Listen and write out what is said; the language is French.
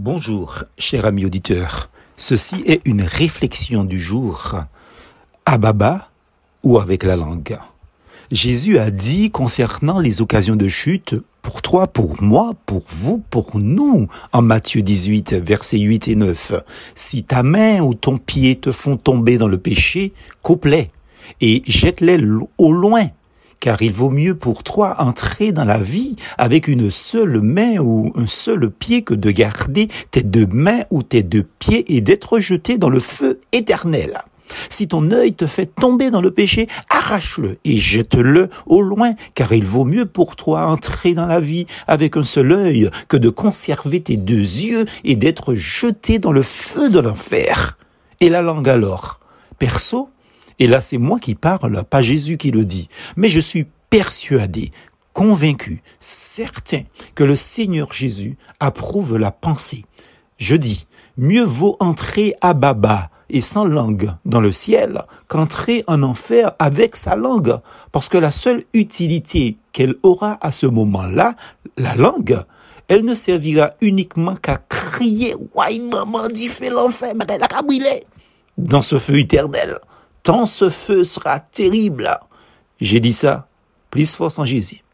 Bonjour, cher ami auditeur. Ceci est une réflexion du jour. À baba ou avec la langue? Jésus a dit concernant les occasions de chute, pour toi, pour moi, pour vous, pour nous, en Matthieu 18, versets 8 et 9, si ta main ou ton pied te font tomber dans le péché, coupe-les et jette-les au loin car il vaut mieux pour toi entrer dans la vie avec une seule main ou un seul pied que de garder tes deux mains ou tes deux pieds et d'être jeté dans le feu éternel. Si ton œil te fait tomber dans le péché, arrache-le et jette-le au loin, car il vaut mieux pour toi entrer dans la vie avec un seul œil que de conserver tes deux yeux et d'être jeté dans le feu de l'enfer. Et la langue alors? Perso, et là, c'est moi qui parle, pas Jésus qui le dit. Mais je suis persuadé, convaincu, certain que le Seigneur Jésus approuve la pensée. Je dis, mieux vaut entrer à Baba et sans langue dans le ciel qu'entrer en enfer avec sa langue, parce que la seule utilité qu'elle aura à ce moment-là, la langue, elle ne servira uniquement qu'à crier, ouais, maman dit fait l'enfer, dans ce feu éternel tant ce feu sera terrible. J'ai dit ça, plus force en Jésus.